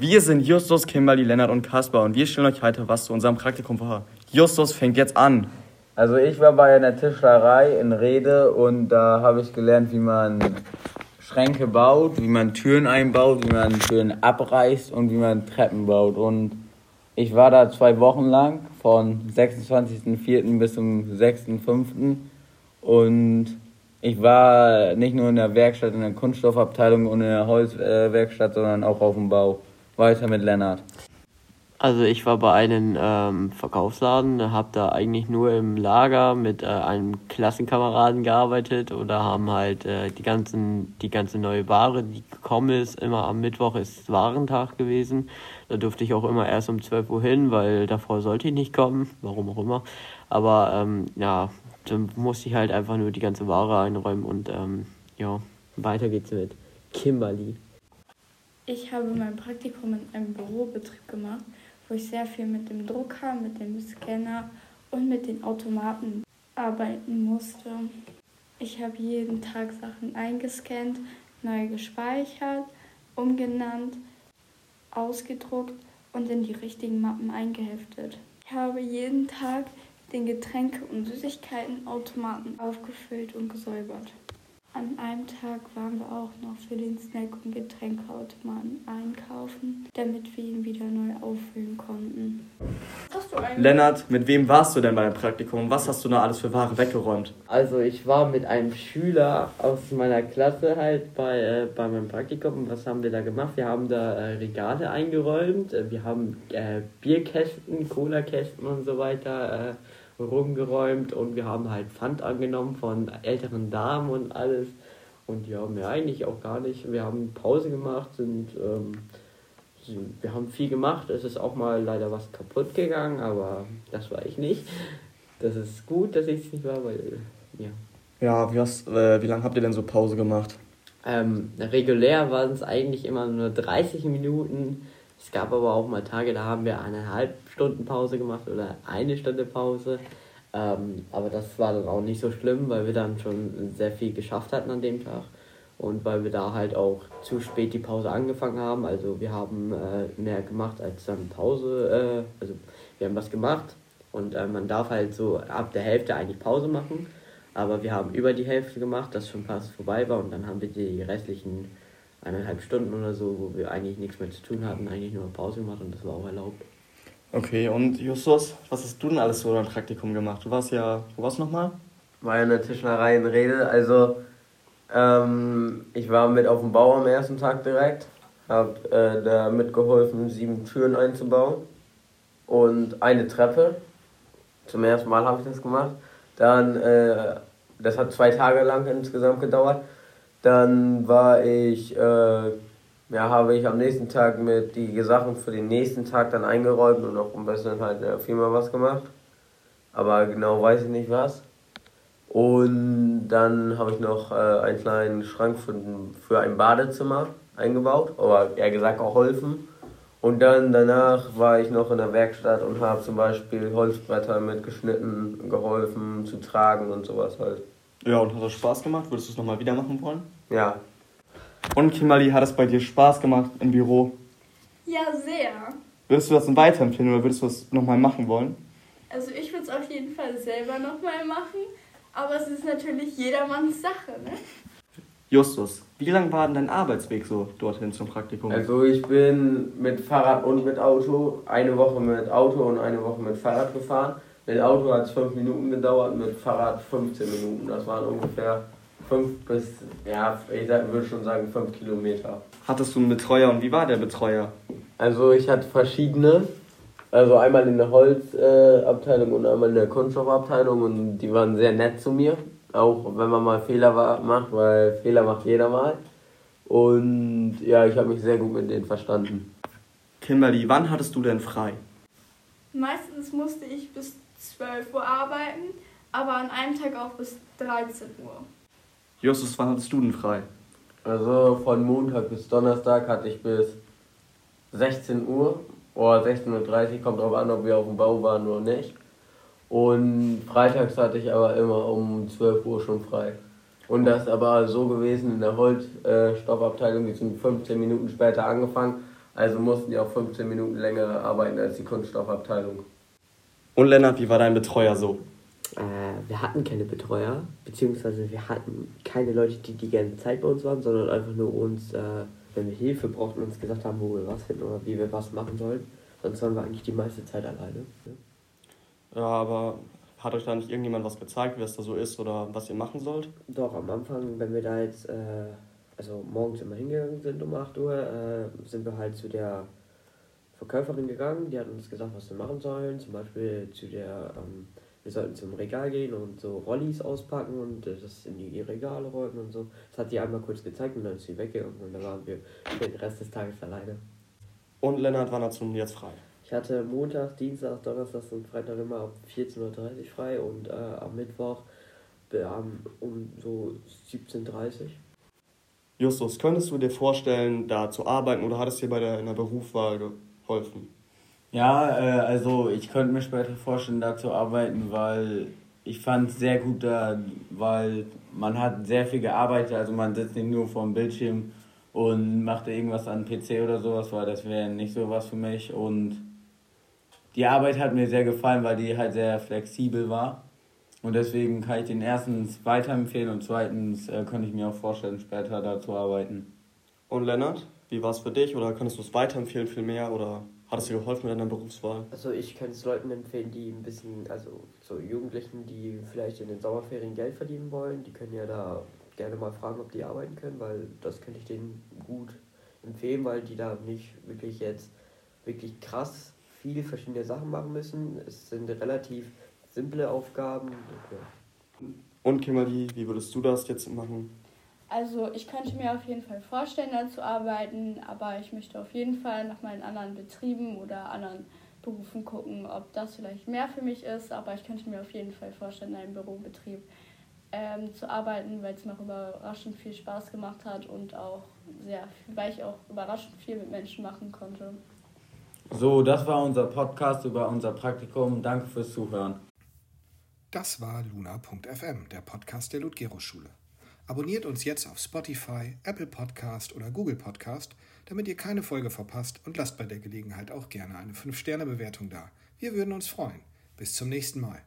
Wir sind Justus, Kimberly, Lennart und Kaspar und wir stellen euch heute was zu unserem Praktikum vor. Justus fängt jetzt an. Also ich war bei einer Tischlerei in Rede und da habe ich gelernt, wie man Schränke baut, wie man Türen einbaut, wie man Türen abreißt und wie man Treppen baut. Und ich war da zwei Wochen lang, von 26.04. bis zum 6.05. Und ich war nicht nur in der Werkstatt, in der Kunststoffabteilung und in der Holzwerkstatt, sondern auch auf dem Bau. Weiter mit Lennart. Also ich war bei einem ähm, Verkaufsladen, habe da eigentlich nur im Lager mit äh, einem Klassenkameraden gearbeitet oder haben halt äh, die ganzen die ganze neue Ware, die gekommen ist, immer am Mittwoch ist Warentag gewesen. Da durfte ich auch immer erst um 12 Uhr hin, weil davor sollte ich nicht kommen, warum auch immer. Aber ähm, ja, dann musste ich halt einfach nur die ganze Ware einräumen und ähm, ja, weiter geht's mit Kimberly. Ich habe mein Praktikum in einem Bürobetrieb gemacht wo ich sehr viel mit dem Drucker, mit dem Scanner und mit den Automaten arbeiten musste. Ich habe jeden Tag Sachen eingescannt, neu gespeichert, umgenannt, ausgedruckt und in die richtigen Mappen eingeheftet. Ich habe jeden Tag den Getränke- und Süßigkeitenautomaten aufgefüllt und gesäubert. An einem Tag waren wir auch noch für den Snack- und Getränkeautomaten einkaufen, damit wir ihn wieder neu auffüllen konnten. Lennart, mit wem warst du denn bei deinem Praktikum? Was hast du da alles für Ware weggeräumt? Also ich war mit einem Schüler aus meiner Klasse halt bei, äh, bei meinem Praktikum. Was haben wir da gemacht? Wir haben da äh, Regale eingeräumt, äh, wir haben äh, Bierkästen, Cola-Kästen und so weiter äh, rumgeräumt und wir haben halt Pfand angenommen von älteren Damen und alles. Und ja, mehr eigentlich auch gar nicht. Wir haben Pause gemacht, sind, ähm, wir haben viel gemacht. Es ist auch mal leider was kaputt gegangen, aber das war ich nicht. Das ist gut, dass ich es nicht war, weil, ja. Ja, wie, äh, wie lange habt ihr denn so Pause gemacht? Ähm, regulär waren es eigentlich immer nur 30 Minuten. Es gab aber auch mal Tage, da haben wir eineinhalb Stunden Pause gemacht oder eine Stunde Pause. Ähm, aber das war dann auch nicht so schlimm, weil wir dann schon sehr viel geschafft hatten an dem Tag. Und weil wir da halt auch zu spät die Pause angefangen haben. Also wir haben äh, mehr gemacht als dann Pause. Äh, also wir haben was gemacht und äh, man darf halt so ab der Hälfte eigentlich Pause machen. Aber wir haben über die Hälfte gemacht, dass schon fast vorbei war. Und dann haben wir die restlichen eineinhalb Stunden oder so, wo wir eigentlich nichts mehr zu tun hatten, eigentlich nur Pause gemacht und das war auch erlaubt. Okay, und Justus, was hast du denn alles so im Praktikum gemacht? Du warst ja, wo warst du nochmal? War in der Tischlerei in Rede. Also, ähm, ich war mit auf dem Bau am ersten Tag direkt. Hab äh, da mitgeholfen, sieben Türen einzubauen und eine Treppe. Zum ersten Mal habe ich das gemacht. Dann, äh, das hat zwei Tage lang insgesamt gedauert. Dann war ich äh, ja, habe ich am nächsten Tag mit die Sachen für den nächsten Tag dann eingeräumt und auch ein bisschen halt in der Firma was gemacht. Aber genau weiß ich nicht was. Und dann habe ich noch äh, einen kleinen Schrank für, für ein Badezimmer eingebaut, aber eher gesagt geholfen. Und dann danach war ich noch in der Werkstatt und habe zum Beispiel Holzbretter mitgeschnitten, geholfen zu tragen und sowas halt. Ja, und hat das Spaß gemacht? Würdest du es nochmal wieder machen wollen? Ja, und Kimberly, hat es bei dir Spaß gemacht im Büro? Ja, sehr. Würdest du das dann weiterempfehlen oder würdest du das nochmal machen wollen? Also ich würde es auf jeden Fall selber nochmal machen, aber es ist natürlich jedermanns Sache, ne? Justus, wie lang war denn dein Arbeitsweg so dorthin zum Praktikum? Also ich bin mit Fahrrad und mit Auto, eine Woche mit Auto und eine Woche mit Fahrrad gefahren. Mit Auto hat es fünf Minuten gedauert, mit Fahrrad 15 Minuten. Das waren ungefähr fünf bis, ja, ich würde schon sagen fünf Kilometer. Hattest du einen Betreuer und wie war der Betreuer? Also ich hatte verschiedene. Also einmal in der Holzabteilung äh, und einmal in der Kunststoffabteilung und die waren sehr nett zu mir. Auch wenn man mal Fehler war, macht, weil Fehler macht jeder mal. Und ja, ich habe mich sehr gut mit denen verstanden. Kimberly, wann hattest du denn frei? Meistens musste ich bis 12 Uhr arbeiten, aber an einem Tag auch bis 13 Uhr. Justus, wann hattest du denn frei? Also von Montag bis Donnerstag hatte ich bis 16 Uhr oder 16.30 Uhr, kommt drauf an, ob wir auf dem Bau waren oder nicht. Und freitags hatte ich aber immer um 12 Uhr schon frei. Und das aber so gewesen in der Holzstoffabteilung, die sind 15 Minuten später angefangen, Also mussten die auch 15 Minuten länger arbeiten als die Kunststoffabteilung. Und Lennart, wie war dein Betreuer so? Äh, wir hatten keine Betreuer, beziehungsweise wir hatten keine Leute, die die ganze Zeit bei uns waren, sondern einfach nur uns, äh, wenn wir Hilfe brauchten, uns gesagt haben, wo wir was finden oder wie wir was machen sollen. Sonst waren wir eigentlich die meiste Zeit alleine. Ne? Ja, aber hat euch da nicht irgendjemand was gezeigt, wie es da so ist oder was ihr machen sollt? Doch, am Anfang, wenn wir da jetzt, äh, also morgens immer hingegangen sind um 8 Uhr, äh, sind wir halt zu der Verkäuferin gegangen, die hat uns gesagt, was wir machen sollen. Zum Beispiel zu der, ähm, wir sollten zum Regal gehen und so Rollis auspacken und das in die Regale räumen und so. Das hat die einmal kurz gezeigt und dann ist sie weggegangen und dann waren wir den Rest des Tages alleine. Und Lennart, hast du jetzt frei? Ich hatte Montag, Dienstag, Donnerstag und Freitag immer ab 14.30 Uhr frei und äh, am Mittwoch um so 17.30 Uhr. Justus, könntest du dir vorstellen, da zu arbeiten oder hat es dir bei der Berufswahl geholfen? Ja, äh, also ich könnte mir später vorstellen, da zu arbeiten, weil ich fand es sehr gut da, weil man hat sehr viel gearbeitet, also man sitzt nicht nur vor dem Bildschirm und macht irgendwas an PC oder sowas, weil das wäre nicht so was für mich und die Arbeit hat mir sehr gefallen, weil die halt sehr flexibel war. Und deswegen kann ich den erstens weiterempfehlen und zweitens äh, könnte ich mir auch vorstellen, später da zu arbeiten. Und Lennart, wie war es für dich? Oder könntest du es weiterempfehlen viel mehr? Oder hat es dir geholfen mit deiner Berufswahl? Also ich könnte es Leuten empfehlen, die ein bisschen, also so Jugendlichen, die vielleicht in den Sommerferien Geld verdienen wollen, die können ja da gerne mal fragen, ob die arbeiten können, weil das könnte ich denen gut empfehlen, weil die da nicht wirklich jetzt wirklich krass viele verschiedene Sachen machen müssen. Es sind relativ simple Aufgaben. Ja. Und Kimberly, wie würdest du das jetzt machen? Also ich könnte mir auf jeden Fall vorstellen, da zu arbeiten, aber ich möchte auf jeden Fall noch mal in anderen Betrieben oder anderen Berufen gucken, ob das vielleicht mehr für mich ist. Aber ich könnte mir auf jeden Fall vorstellen, in einem Bürobetrieb ähm, zu arbeiten, weil es mir auch überraschend viel Spaß gemacht hat und auch sehr, weil ich auch überraschend viel mit Menschen machen konnte. So, das war unser Podcast über unser Praktikum. Danke fürs Zuhören. Das war luna.fm, der Podcast der Ludgero-Schule. Abonniert uns jetzt auf Spotify, Apple Podcast oder Google Podcast, damit ihr keine Folge verpasst und lasst bei der Gelegenheit auch gerne eine 5-Sterne-Bewertung da. Wir würden uns freuen. Bis zum nächsten Mal.